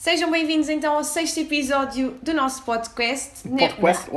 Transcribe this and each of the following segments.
Sejam bem-vindos então ao sexto episódio do nosso podcast. Podcast.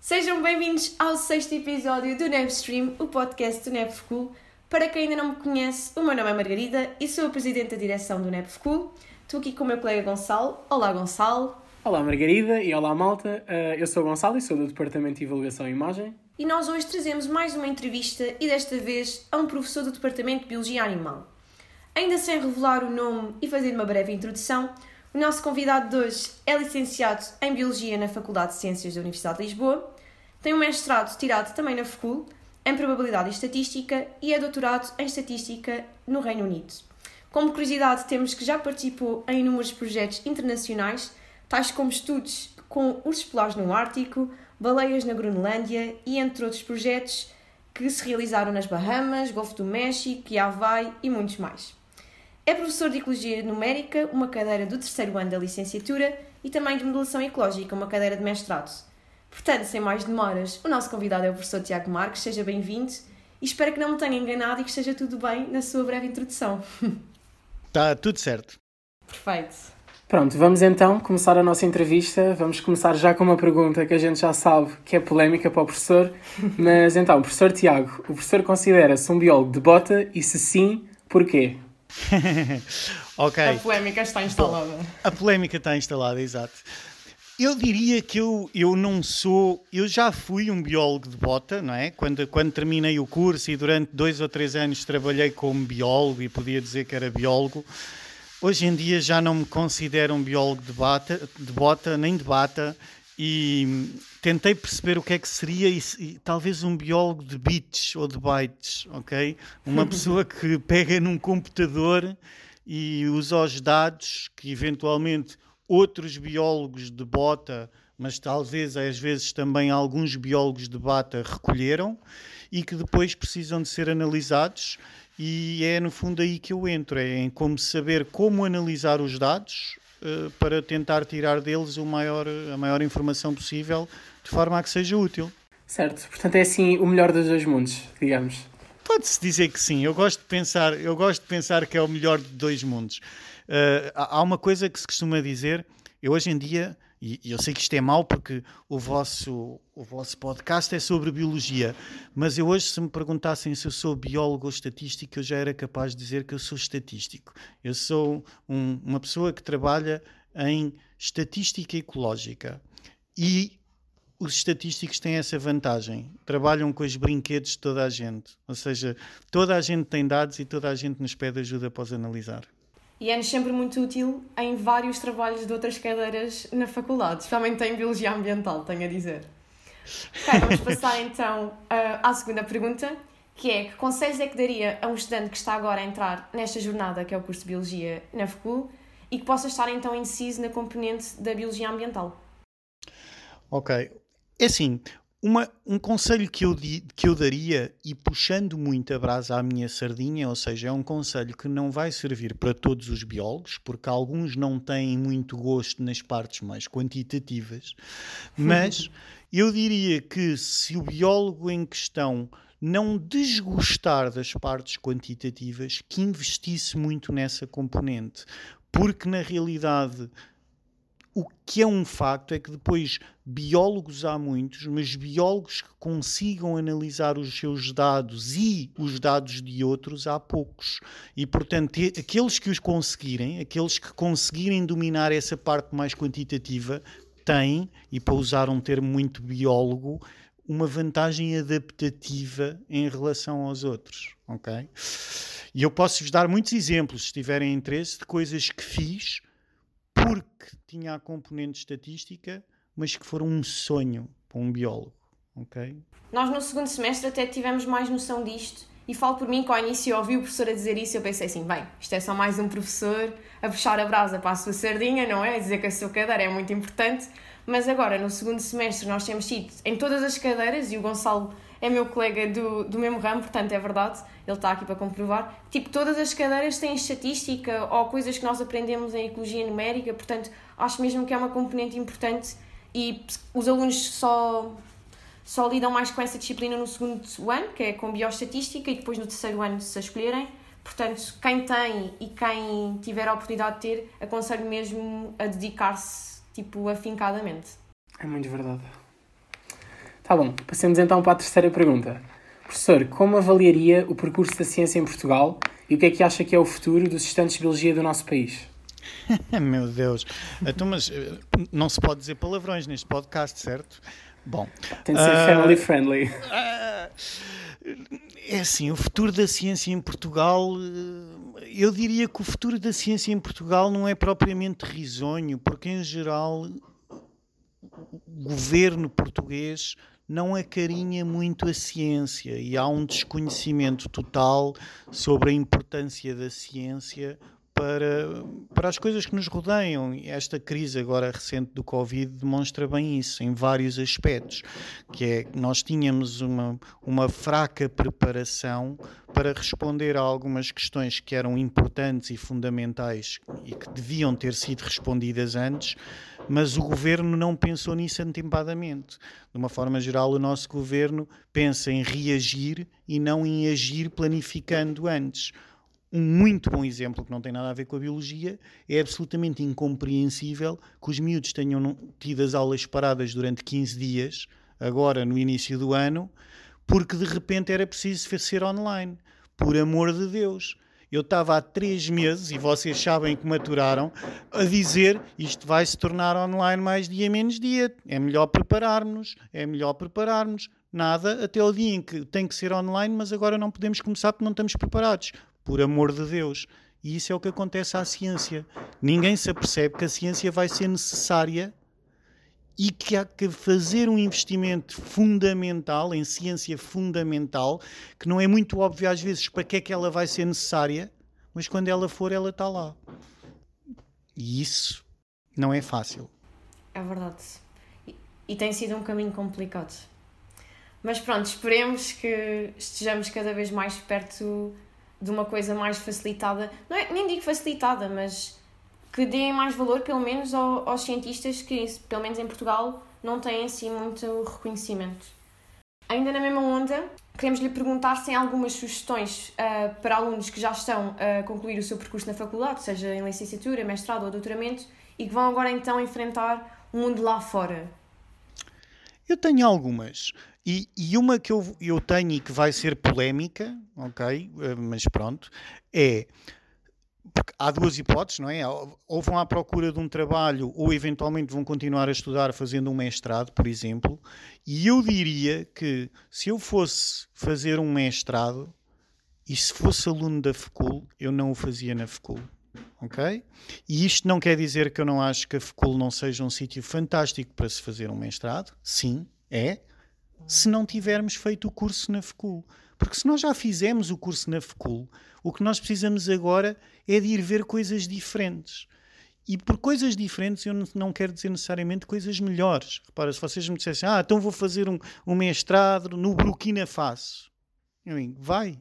Sejam bem-vindos ao sexto episódio do Nebstream, o podcast do Nebschool. Para quem ainda não me conhece, o meu nome é Margarida e sou a Presidente da Direção do Nebschool. Estou aqui com o meu colega Gonçalo. Olá, Gonçalo. Olá Margarida e olá malta, Uh, eu sou o Gonçalo e sou do Departamento de Divulgação e Imagem. E nós hoje trazemos mais uma entrevista e desta vez a um professor do Departamento de Biologia Animal. Ainda sem revelar o nome e fazer uma breve introdução, o nosso convidado de hoje é licenciado em Biologia na Faculdade de Ciências da Universidade de Lisboa, tem um mestrado tirado também na FCUL, em Probabilidade e Estatística, e é doutorado em Estatística no Reino Unido. Como curiosidade, temos que já participou em inúmeros projetos internacionais, tais como estudos com ursos polares no Ártico, baleias na Groenlândia e entre outros projetos que se realizaram nas Bahamas, Golfo do México Havaí e muitos mais. É professor de Ecologia Numérica, uma cadeira do terceiro ano da licenciatura, e também de Modelação Ecológica, uma cadeira de mestrado. Portanto, sem mais demoras, o nosso convidado é o professor Tiago Marques, seja bem-vindo e espero que não me tenha enganado e que esteja tudo bem na sua breve introdução. Está tudo certo. Perfeito. Pronto, vamos então começar a nossa entrevista. Vamos começar já com uma pergunta que a gente já sabe que é polémica para o professor. Mas então, professor Tiago, o professor considera-se um biólogo de bota e se sim, porquê? ok. A polémica está instalada. Bom, a polémica está instalada, exato. Eu diria que eu, eu não sou. Eu já fui um biólogo de bota, não é? Quando, quando terminei o curso e durante dois ou três anos trabalhei como biólogo e podia dizer que era biólogo. Hoje em dia já não me considero um biólogo de, bata, de bota nem de bata e tentei perceber o que é que seria e, e, talvez um biólogo de bits ou de bytes, ok? Uma pessoa que pega num computador e usa os dados que eventualmente outros biólogos de bota, mas talvez às vezes também alguns biólogos de bata recolheram e que depois precisam de ser analisados e é no fundo aí que eu entro, é em como saber como analisar os dados uh, para tentar tirar deles o maior, a maior informação possível de forma a que seja útil. Certo, portanto é assim o melhor dos dois mundos, digamos. Pode-se dizer que sim, eu gosto de pensar, eu gosto de pensar que é o melhor de dois mundos. Uh, há uma coisa que se costuma dizer, eu hoje em dia, e, e eu sei que isto é mau porque o vosso, o vosso podcast é sobre biologia, mas eu hoje, se me perguntassem se eu sou biólogo ou estatístico, eu já era capaz de dizer que eu sou estatístico. Eu sou um, uma pessoa que trabalha em estatística ecológica. E os estatísticos têm essa vantagem. Trabalham com os brinquedos de toda a gente. Ou seja, toda a gente tem dados e toda a gente nos pede ajuda para os analisar e é-nos sempre muito útil em vários trabalhos de outras cadeiras na faculdade, especialmente em Biologia Ambiental, tenho a dizer. Ok, vamos passar então à segunda pergunta, que é que conselhos é que daria a um estudante que está agora a entrar nesta jornada, que é o curso de Biologia na FCUL, e que possa estar então inciso na componente da Biologia Ambiental? Ok. É assim, uma, um conselho que eu, que eu daria, e puxando muito a brasa à minha sardinha, ou seja, é um conselho que não vai servir para todos os biólogos, porque alguns não têm muito gosto nas partes mais quantitativas, mas eu diria que se o biólogo em questão não desgostar das partes quantitativas, que investisse muito nessa componente, porque na realidade o que é um facto é que depois biólogos há muitos, mas biólogos que consigam analisar os seus dados e os dados de outros há poucos. E, portanto, aqueles que os conseguirem, aqueles que conseguirem dominar essa parte mais quantitativa, têm, e para usar um termo muito biólogo, uma vantagem adaptativa em relação aos outros, ok? E eu posso-vos dar muitos exemplos, se tiverem interesse, de coisas que fiz porque tinha a componente estatística, mas que foram um sonho para um biólogo. ok? Nós no segundo semestre até tivemos mais noção disto e falo por mim que ao início ouvi o professor a dizer isso e eu pensei assim, bem, isto é só mais um professor a puxar a brasa para a sua sardinha, não é? A dizer que a sua cadeira é muito importante, mas agora no segundo semestre nós temos tido em todas as cadeiras e o Gonçalo é meu colega do, do mesmo ramo, portanto é verdade, ele está aqui para comprovar. Tipo, todas as cadeiras têm estatística ou coisas que nós aprendemos em ecologia numérica, portanto acho mesmo que é uma componente importante e os alunos só, só lidam mais com essa disciplina no segundo ano, que é com bioestatística, e depois no terceiro ano se a escolherem. Portanto, quem tem e quem tiver a oportunidade de ter, aconselho mesmo a dedicar-se, tipo, afincadamente. É muito verdade. Tá bom, passemos então para a terceira pergunta. Professor, como avaliaria o percurso da ciência em Portugal e o que é que acha que é o futuro dos estudantes de biologia do nosso país? Meu Deus. Então, mas eh, não se pode dizer palavrões neste podcast, certo? Bom. Tem de ser uh, family friendly. Uh, é assim, o futuro da ciência em Portugal. Eu diria que o futuro da ciência em Portugal não é propriamente risonho, porque em geral o governo português não acarinha muito a ciência e há um desconhecimento total sobre a importância da ciência para, para as coisas que nos rodeiam. Esta crise agora recente do Covid demonstra bem isso, em vários aspectos, que é nós tínhamos uma, uma fraca preparação para responder a algumas questões que eram importantes e fundamentais e que deviam ter sido respondidas antes, mas o governo não pensou nisso atempadamente. De uma forma geral, o nosso governo pensa em reagir e não em agir planificando antes um muito bom exemplo que não tem nada a ver com a biologia, é absolutamente incompreensível que os miúdos tenham tido as aulas paradas durante 15 dias, agora no início do ano, porque de repente era preciso ser online. Por amor de Deus. Eu estava há três meses, e vocês sabem que maturaram, a dizer isto vai se tornar online mais dia menos dia. É melhor prepararmos, é melhor prepararmos. Nada até o dia em que tem que ser online, mas agora não podemos começar porque não estamos preparados por amor de Deus. E isso é o que acontece à ciência. Ninguém se apercebe que a ciência vai ser necessária e que há que fazer um investimento fundamental, em ciência fundamental, que não é muito óbvio às vezes para que é que ela vai ser necessária, mas quando ela for, ela está lá. E isso não é fácil. É verdade. E, e tem sido um caminho complicado. Mas pronto, esperemos que estejamos cada vez mais perto de uma coisa mais facilitada, não é, nem digo facilitada, mas que deem mais valor, pelo menos, aos, aos cientistas que, pelo menos em Portugal, não têm assim muito reconhecimento. Ainda na mesma onda, queremos lhe perguntar se tem algumas sugestões uh, para alunos que já estão a concluir o seu percurso na faculdade, seja em licenciatura, mestrado ou doutoramento, e que vão agora então enfrentar o mundo lá fora. Eu tenho algumas. E, e, uma que eu, eu tenho e que vai ser polémica, ok? Eh, mas pronto, é. Porque há duas hipóteses, não é? Ou vão à procura de um trabalho, ou eventualmente vão continuar a estudar fazendo um mestrado, por exemplo. E eu diria que se eu fosse fazer um mestrado e se fosse aluno da FECUL, eu não o fazia na FECUL. Ok? E isto não quer dizer que eu não acho que a FECUL não seja um sítio fantástico para se fazer um mestrado. Sim, é se não tivermos feito o curso na FECUL. Porque se nós já fizemos o curso na FECUL, o que nós precisamos agora é de ir ver coisas diferentes. E por coisas diferentes eu não quero dizer necessariamente coisas melhores. Repara, se vocês me dissessem, ah, então vou fazer um, um mestrado no Burkina Faso. Eu digo, vai,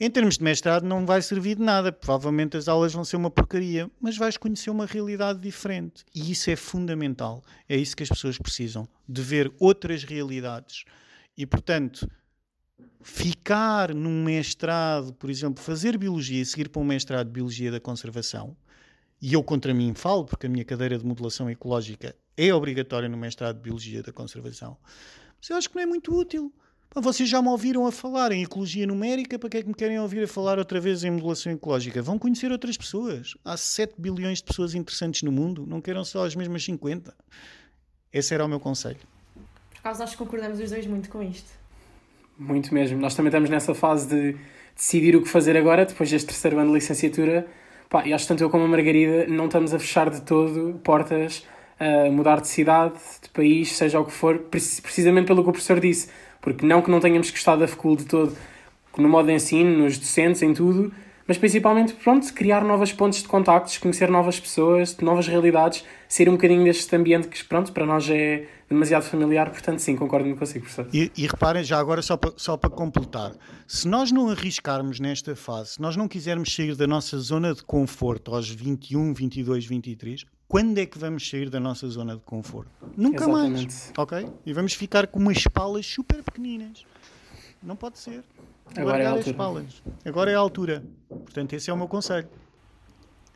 em termos de mestrado, não vai servir de nada. Provavelmente as aulas vão ser uma porcaria, mas vais conhecer uma realidade diferente. E isso é fundamental. É isso que as pessoas precisam, de ver outras realidades. E, portanto, ficar num mestrado, por exemplo, fazer biologia e seguir para um mestrado de biologia da conservação, e eu contra mim falo, porque a minha cadeira de modelação ecológica é obrigatória no mestrado de biologia da conservação, mas eu acho que não é muito útil. Vocês já me ouviram a falar em ecologia numérica, para que é que me querem ouvir a falar outra vez em modulação ecológica? Vão conhecer outras pessoas. Há 7 bilhões de pessoas interessantes no mundo, não queiram só as mesmas 50. Esse era o meu conselho. Por acaso nós concordamos os dois muito com isto. Muito mesmo. Nós também estamos nessa fase de decidir o que fazer agora, depois deste terceiro ano de licenciatura. Pá, e acho que tanto eu como a Margarida não estamos a fechar de todo portas a mudar de cidade, de país, seja o que for, precisamente pelo que o professor disse porque não que não tenhamos gostado da FECUL de todo, no modo de ensino, nos docentes, em tudo, mas principalmente, pronto, criar novas pontes de contactos, conhecer novas pessoas, novas realidades, sair um bocadinho deste ambiente que, pronto, para nós é demasiado familiar, portanto, sim, concordo consigo, professor. E, e reparem, já agora, só para, só para completar, se nós não arriscarmos nesta fase, se nós não quisermos sair da nossa zona de conforto aos 21, 22, 23, quando é que vamos sair da nossa zona de conforto? Nunca Exatamente. mais. Ok? E vamos ficar com umas palas super pequeninas. Não pode ser. Agora é a altura. Agora é a altura. Portanto, esse é o meu conselho.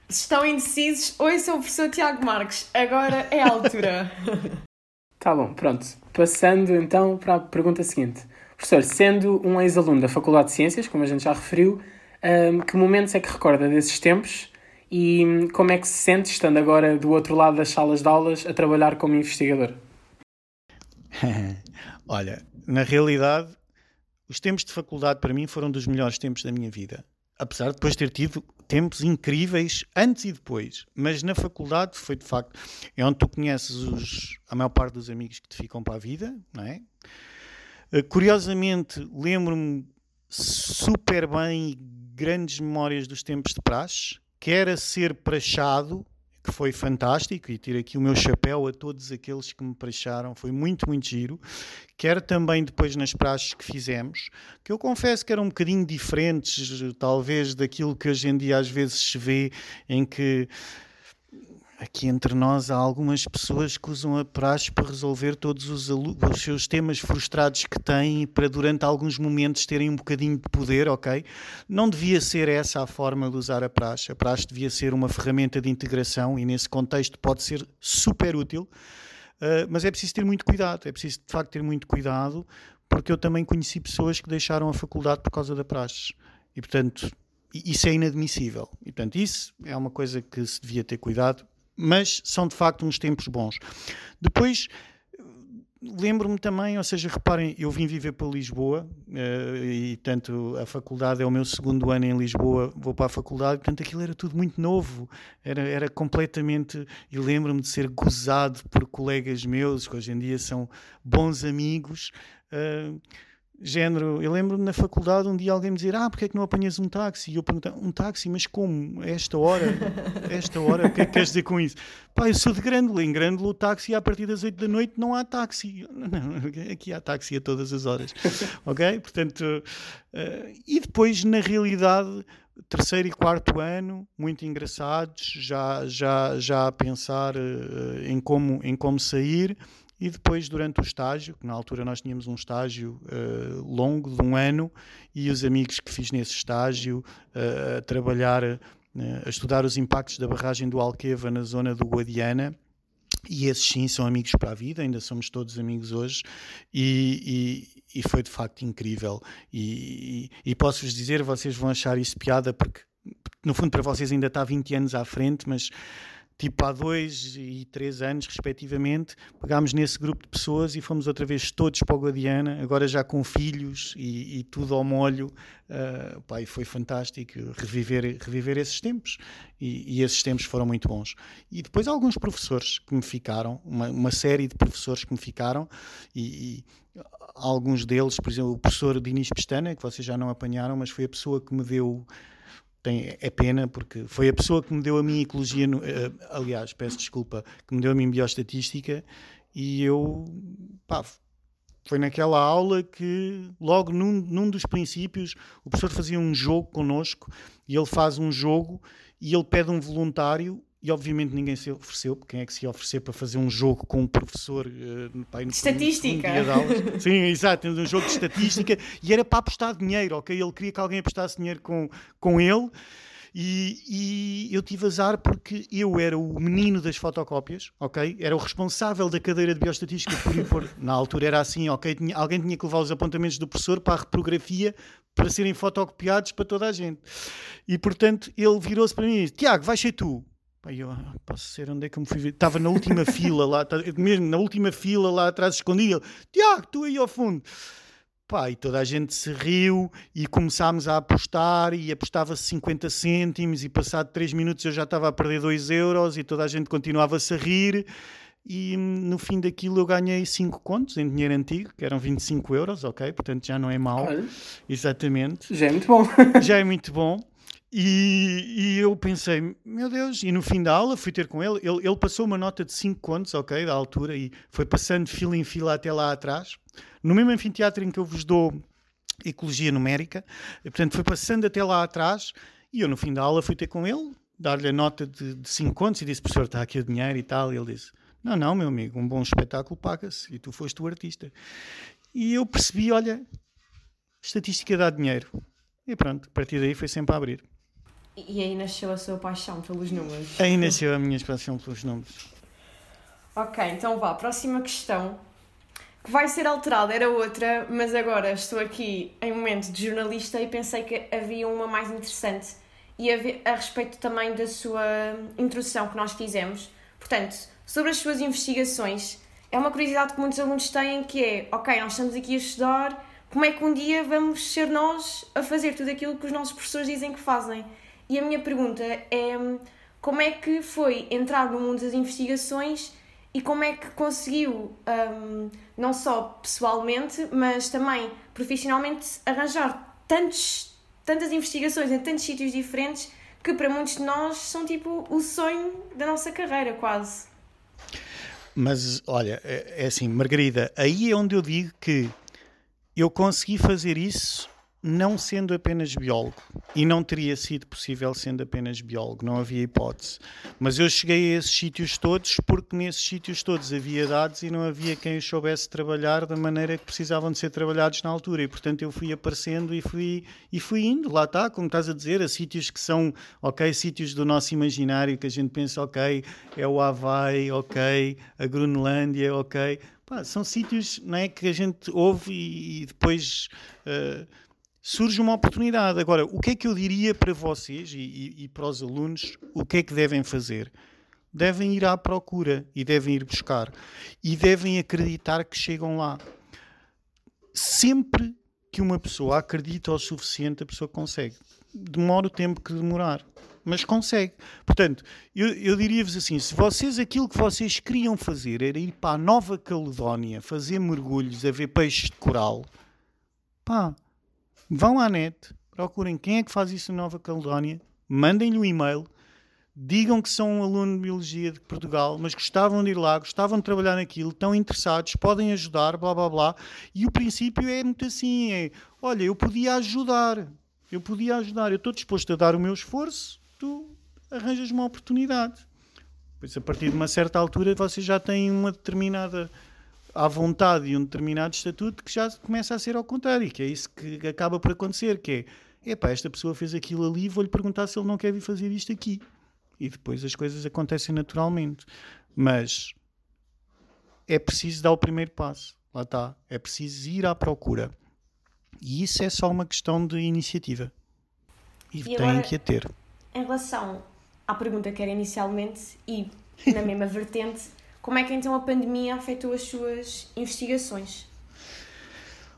Se estão indecisos, ouçam o professor Tiago Marques. Agora é a altura. tá bom, pronto. Passando então para a pergunta seguinte. Professor, sendo um ex-aluno da Faculdade de Ciências, como a gente já referiu, um, que momentos é que recorda desses tempos e como é que se sente estando agora do outro lado das salas de aulas a trabalhar como investigador? Olha, na realidade, os tempos de faculdade para mim foram dos melhores tempos da minha vida. Apesar de depois ter tido tempos incríveis antes e depois. Mas na faculdade foi de facto. É onde tu conheces os, a maior parte dos amigos que te ficam para a vida, não é? Uh, curiosamente, lembro-me super bem grandes memórias dos tempos de praxe, quer a ser prachado que foi fantástico e tiro aqui o meu chapéu a todos aqueles que me praxaram, foi muito, muito giro. Quer também depois nas praxes que fizemos, que eu confesso que eram um bocadinho diferentes, talvez, daquilo que hoje em dia às vezes se vê, em que aqui entre nós há algumas pessoas que usam a praxe para resolver todos os, os, seus temas frustrados que têm para durante alguns momentos terem um bocadinho de poder, ok? Não devia ser essa a forma de usar a praxe. A praxe devia ser uma ferramenta de integração e nesse contexto pode ser super útil, uh, mas é preciso ter muito cuidado, é preciso de facto ter muito cuidado porque eu também conheci pessoas que deixaram a faculdade por causa da praxe e portanto isso é inadmissível. E, portanto, isso é uma coisa que se devia ter cuidado mas são de facto uns tempos bons. Depois lembro-me também, ou seja, reparem, eu vim viver para Lisboa uh, e, tanto a faculdade é o meu segundo ano em Lisboa, vou para a faculdade, portanto, aquilo era tudo muito novo, era, era completamente. E lembro-me de ser gozado por colegas meus, que hoje em dia são bons amigos. Uh, Género, eu lembro-me na faculdade um dia alguém me dizer: Ah, porque é que não apanhas um táxi? E eu perguntei: Um táxi? Mas como? A esta hora? A esta hora? O que é que queres dizer com isso? Pá, eu sou de Grândola. Em Grândola, o táxi a partir das 8 da noite não há táxi. Não, aqui há táxi a todas as horas. ok? Portanto, uh, e depois, na realidade, terceiro e quarto ano, muito engraçados, já, já, já a pensar uh, em, como, em como sair. E depois, durante o estágio, que na altura nós tínhamos um estágio uh, longo de um ano, e os amigos que fiz nesse estágio uh, a trabalhar, uh, a estudar os impactos da barragem do Alqueva na zona do Guadiana, e esses sim são amigos para a vida, ainda somos todos amigos hoje, e, e, e foi de facto incrível. E, e posso-vos dizer, vocês vão achar isso piada, porque no fundo para vocês ainda está 20 anos à frente, mas tipo há dois e três anos, respectivamente, pegámos nesse grupo de pessoas e fomos outra vez todos para o Guadiana, agora já com filhos e, e tudo ao molho. Uh, pá, e foi fantástico reviver, reviver esses tempos. E, e, esses tempos foram muito bons. E depois alguns professores que me ficaram, uma, uma série de professores que me ficaram, e, e alguns deles, por exemplo, o professor Dinis Pestana, que vocês já não apanharam, mas foi a pessoa que me deu tem, é pena porque foi a pessoa que me deu a minha ecologia, no, uh, aliás, peço desculpa, que me deu a minha bioestatística e eu, pá, foi naquela aula que, logo num, num dos princípios, o professor fazia um jogo connosco e ele faz um jogo e ele pede um voluntário e obviamente ninguém se ofereceu, porque quem é que se ia oferecer para fazer um jogo com um professor uh, pá, de estatística? Um Sim, exato, um jogo de estatística e era para apostar dinheiro, ok? Ele queria que alguém apostasse dinheiro com, com ele. E, e, eu tive azar porque eu era o menino das fotocópias, ok? Era o responsável da cadeira de bioestatística por, por na altura era assim, ok? Tinha, alguém tinha que levar os apontamentos do professor para a reprografia para serem fotocopiados para toda a gente. E portanto ele virou-se para mim e disse: Tiago, vais ser tu. Pai, eu ah, posso ser onde é que eu me fui ver? Estava na última fila lá, tá, mesmo na última fila lá atrás escondido. Tiago, tu aí ao fundo. Pá, e toda a gente se riu e começámos a apostar e apostava-se 50 cêntimos e passado 3 minutos eu já estava a perder 2 euros e toda a gente continuava-se a rir e no fim daquilo eu ganhei 5 contos em dinheiro antigo, que eram 25 euros, ok? Portanto já não é mau. Olha, Exatamente. Já é muito bom. já é muito bom. E, e, eu pensei, meu Deus, e no fim da aula fui ter com ele. Ele, ele passou uma nota de 5 contos, ok, da altura, e foi passando fila em fila até lá atrás. No mesmo anfiteatro em que eu vos dou ecologia numérica, e, portanto, foi passando até lá atrás. E eu no fim da aula fui ter com ele, dar-lhe a nota de 5 contos e disse, professor, está aqui o dinheiro e tal. E ele disse, não, não, meu amigo, um bom espetáculo paga-se e tu foste o artista. E eu percebi, olha, estatística dá dinheiro. E pronto, a partir daí foi sempre a abrir. E aí nasceu a sua paixão pelos números. Aí nasceu a minha paixão pelos números. Ok, então vá, próxima questão. Que vai ser alterada, era outra, mas agora estou aqui em momento de jornalista e pensei que havia uma mais interessante. E a, a respeito também da sua introdução que nós fizemos. Portanto, sobre as suas investigações, é uma curiosidade que muitos alunos têm que é, ok, nós estamos aqui a estudar, como é que um dia vamos ser nós a fazer tudo aquilo que os nossos professores dizem que fazem? E a minha pergunta é como é que foi entrar no mundo das investigações e como é que conseguiu, um, não só pessoalmente, mas também profissionalmente, arranjar tantos, tantas investigações em tantos sítios diferentes que para muitos de nós são tipo o sonho da nossa carreira, quase. Mas olha, é, é assim, Margarida, aí é onde eu digo que eu consegui fazer isso não sendo apenas biólogo. E não teria sido possível sendo apenas biólogo, não havia hipótese. Mas eu cheguei a esses sítios todos porque nesses sítios todos havia dados e não havia quem os soubesse trabalhar da maneira que precisavam de ser trabalhados na altura. E portanto eu fui aparecendo e fui, e fui indo, lá está, como estás a dizer, a sítios que são, ok, sítios do nosso imaginário, que a gente pensa, ok, é o Havaí, ok, a Groenlândia, ok. Pá, são sítios não é, que a gente ouve e, e depois. Uh, surge uma oportunidade. Agora, o que é que eu diria para vocês e, e, e, para os alunos? O que é que devem fazer? Devem ir à procura e devem ir buscar e devem acreditar que chegam lá. Sempre que uma pessoa acredita o suficiente, a pessoa consegue. Demora o tempo que demorar, mas consegue. Portanto, eu, eu diria-vos assim: se vocês aquilo que vocês queriam fazer era ir para a Nova Caledónia, fazer mergulhos, a ver peixes de coral, pá, Vão à net, procurem quem é que faz isso na Nova Caledónia, mandem-lhe um e-mail, digam que são um aluno de Biologia de Portugal, mas gostavam de ir lá, gostavam de trabalhar naquilo, estão interessados, podem ajudar, blá blá blá. E o princípio é muito assim: é olha, eu podia ajudar, eu podia ajudar, eu estou disposto a dar o meu esforço, tu arranjas uma oportunidade. Pois a partir de uma certa altura vocês já têm uma determinada à vontade e um determinado estatuto que já começa a ser ao contrário, que é isso que acaba por acontecer, que é, epá, esta pessoa fez aquilo ali, vou-lhe perguntar se ele não quer vir fazer isto aqui. E depois as coisas acontecem naturalmente. Mas é preciso dar o primeiro passo. Lá está. É preciso ir à procura. E isso é só uma questão de iniciativa. E, e têm que a ter. Em relação à pergunta que era inicialmente e na mesma vertente, como é que então a pandemia afetou as suas investigações?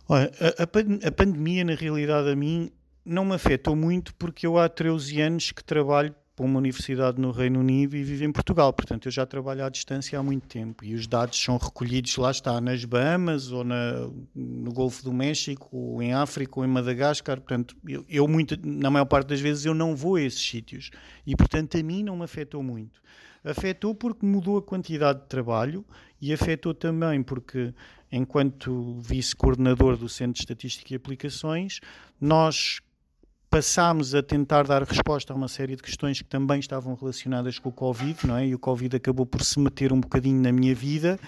Olha, a, a, a pandemia, na realidade, a mim não me afetou muito porque eu há 13 anos que trabalho para uma universidade no Reino Unido e vivo em Portugal. Portanto, eu já trabalho à distância há muito tempo e os dados são recolhidos, lá está, nas Bahamas ou na, no Golfo do México, ou em África ou em Madagascar. Portanto, eu, eu muito, na maior parte das vezes eu não vou a esses sítios e, portanto, a mim não me afetou muito. Afetou porque mudou a quantidade de trabalho e afetou também porque, enquanto vice-coordenador do Centro de Estatística e Aplicações, nós passámos a tentar dar resposta a uma série de questões que também estavam relacionadas com o Covid, não é? E o Covid acabou por se meter um bocadinho na minha vida,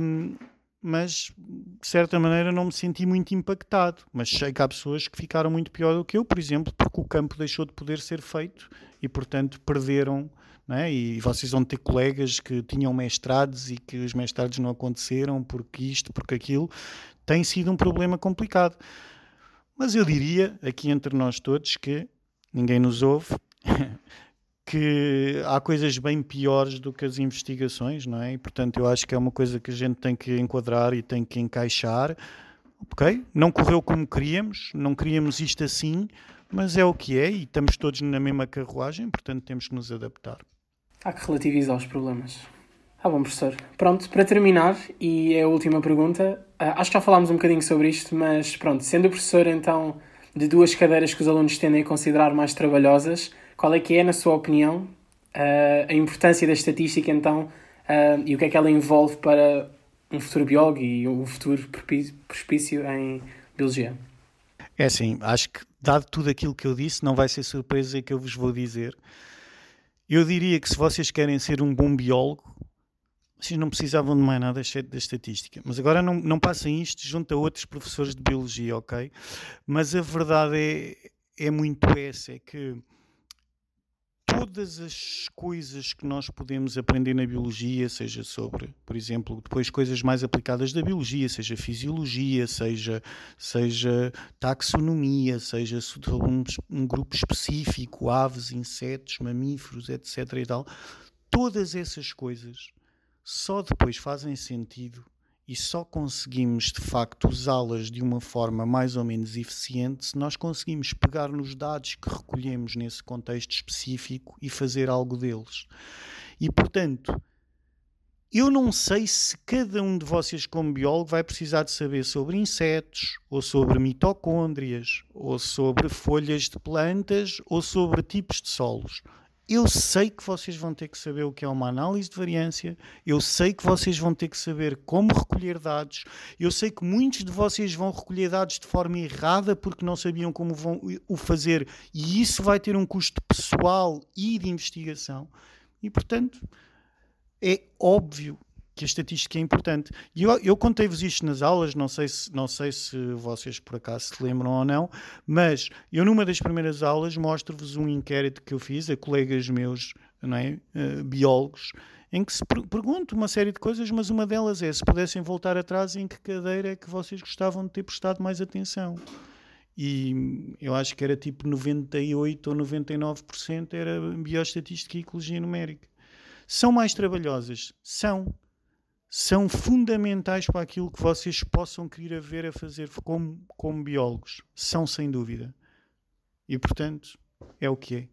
um, mas de certa maneira não me senti muito impactado. Mas sei que há pessoas que ficaram muito pior do que eu, por exemplo, porque o campo deixou de poder ser feito e, portanto, perderam é? E vocês vão ter colegas que tinham mestrados e que os mestrados não aconteceram porque isto, porque aquilo. Tem sido um problema complicado. Mas eu diria, aqui entre nós todos, que ninguém nos ouve, que há coisas bem piores do que as investigações, não é? E, portanto, eu acho que é uma coisa que a gente tem que enquadrar e tem que encaixar. Ok, não correu como queríamos, não queríamos isto assim, mas é o que é e estamos todos na mesma carruagem, portanto temos que nos adaptar. Há que relativizar os problemas. Ah, bom, professor. Pronto, para terminar, e é a última pergunta, uh, acho que já falámos um bocadinho sobre isto, mas pronto, sendo o professor então de duas cadeiras que os alunos tendem a considerar mais trabalhosas. Qual é que é, na sua opinião, uh, a importância da estatística então uh, e o que é que ela envolve para um futuro biólogo e um futuro propício em biologia? É assim, acho que dado tudo aquilo que eu disse, não vai ser surpresa que eu vos vou dizer. Eu diria que se vocês querem ser um bom biólogo, vocês não precisavam de mais nada exceto da estatística. Mas agora não, não passem isto junto a outros professores de biologia, ok? Mas a verdade é, é muito essa, é que todas as coisas que nós podemos aprender na biologia, seja sobre, por exemplo, depois coisas mais aplicadas da biologia, seja fisiologia, seja, seja taxonomia, seja um, um grupo específico, aves, insetos, mamíferos, etc. e tal, todas essas coisas só depois fazem sentido e só conseguimos de facto usá-las de uma forma mais ou menos eficiente se nós conseguimos pegar nos dados que recolhemos nesse contexto específico e fazer algo deles. E portanto, eu não sei se cada um de vocês, como biólogo, vai precisar de saber sobre insetos, ou sobre mitocôndrias, ou sobre folhas de plantas, ou sobre tipos de solos. Eu sei que vocês vão ter que saber o que é uma análise de variância, eu sei que vocês vão ter que saber como recolher dados, eu sei que muitos de vocês vão recolher dados de forma errada porque não sabiam como vão o fazer e isso vai ter um custo pessoal e de investigação. E portanto, é óbvio que a estatística é importante. E eu, eu contei-vos isto nas aulas, não sei, se, não sei se vocês por acaso se lembram ou não, mas eu numa das primeiras aulas mostro-vos um inquérito que eu fiz a colegas meus, não é, uh, biólogos, em que se per pergunto uma série de coisas, mas uma delas é se pudessem voltar atrás em que cadeira é que vocês gostavam de ter prestado mais atenção. E eu acho que era tipo 98 ou 99% era bioestatística e ecologia numérica. São mais trabalhosas? São são fundamentais para aquilo que vocês possam querer ver a fazer como, como biólogos. São, sem dúvida. E, portanto, é o que é.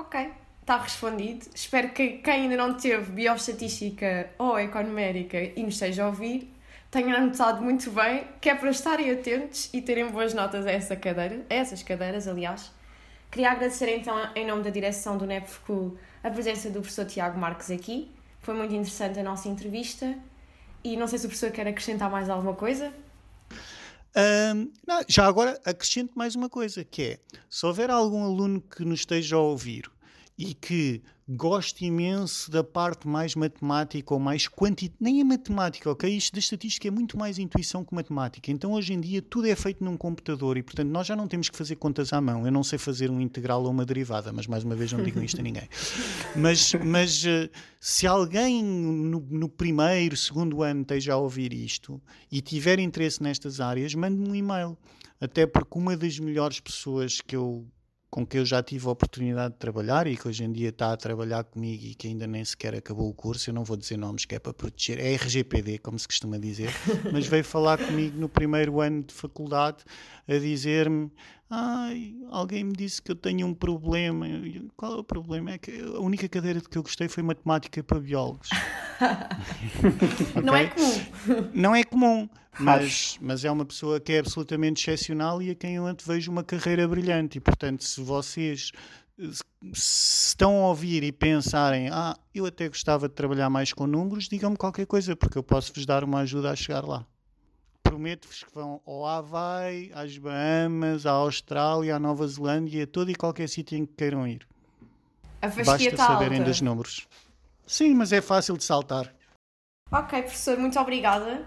Ok, está respondido. Espero que quem ainda não teve bioestatística ou economérica e nos esteja a ouvir tenha anotado muito bem que é para estarem atentos e terem boas notas a essa cadeira, a essas cadeiras, aliás. Queria agradecer então, em nome da direção do NEPFCU, a presença do professor Tiago Marques aqui foi muito interessante a nossa entrevista e não sei se o professor quer acrescentar mais alguma coisa. Um, não, já agora acrescento mais uma coisa, que é, se houver algum aluno que nos esteja a ouvir e que gosto imenso da parte mais matemática ou mais quantitativa. Nem é matemática, ok? Isto da estatística é muito mais intuição que matemática. Então hoje em dia tudo é feito num computador e, portanto, nós já não temos que fazer contas à mão. Eu não sei fazer um integral ou uma derivada, mas mais uma vez não digo isto a ninguém. Mas, mas eh, se alguém no, no primeiro, segundo ano esteja a ouvir isto e tiver interesse nestas áreas, mande-me um e-mail. Até porque uma das melhores pessoas que eu com que eu já tive a oportunidade de trabalhar e que hoje em dia está a trabalhar comigo e que ainda nem sequer acabou o curso, eu não vou dizer nomes que é para proteger, é RGPD, como se costuma dizer, mas veio falar comigo no primeiro ano de faculdade a dizer-me Ai, alguém me disse que eu tenho um problema. Qual é o problema? É que a única cadeira de que eu gostei foi matemática para biólogos. okay? Não é comum. Não é comum, mas, mas é uma pessoa que é absolutamente excepcional e a quem eu vejo uma carreira brilhante. E, portanto, se vocês se estão a ouvir e pensarem, ah, eu até gostava de trabalhar mais com números, digam-me qualquer coisa, porque eu posso vos dar uma ajuda a chegar lá prometo-vos que vão ao Havaí, às Bahamas, à Austrália, à Nova Zelândia, a todo e qualquer sítio em que queiram ir. A Basta tá saberem alta. dos números. Sim, mas é fácil de saltar. Ok, professor, muito obrigada.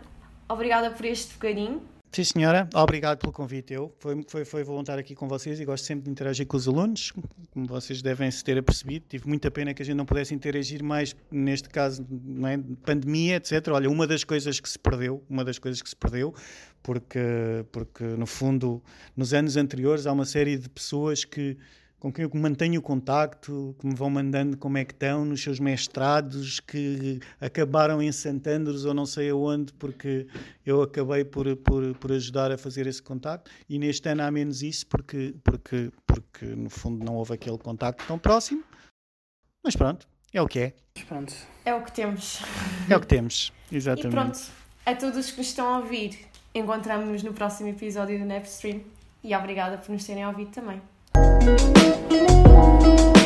Obrigada por este bocadinho. Sim, senhora. Obrigado pelo convite. Eu foi, foi, foi estar aqui com vocês e gosto sempre de interagir com os alunos, como vocês devem se ter apercebido. Tive muita pena que a gente não pudesse interagir mais, neste caso, não é? pandemia, etc. Olha, uma das coisas que se perdeu, uma das coisas que se perdeu, porque, porque no fundo, nos anos anteriores, há uma série de pessoas que com quem eu mantenho contacto, que me vão mandando como é que estão nos seus mestrados, que acabaram em Santandros ou não sei aonde, porque eu acabei por, por, por ajudar a fazer esse contacto. E neste ano há menos isso, porque, porque, porque no fundo não houve aquele contacto tão próximo. Mas pronto, é o que é. Pronto. É o que temos. É o que temos, exatamente. E pronto, a todos que nos estão a ouvir, encontramos-nos no próximo episódio do Napstream. e obrigada por nos terem ouvido também. Thank you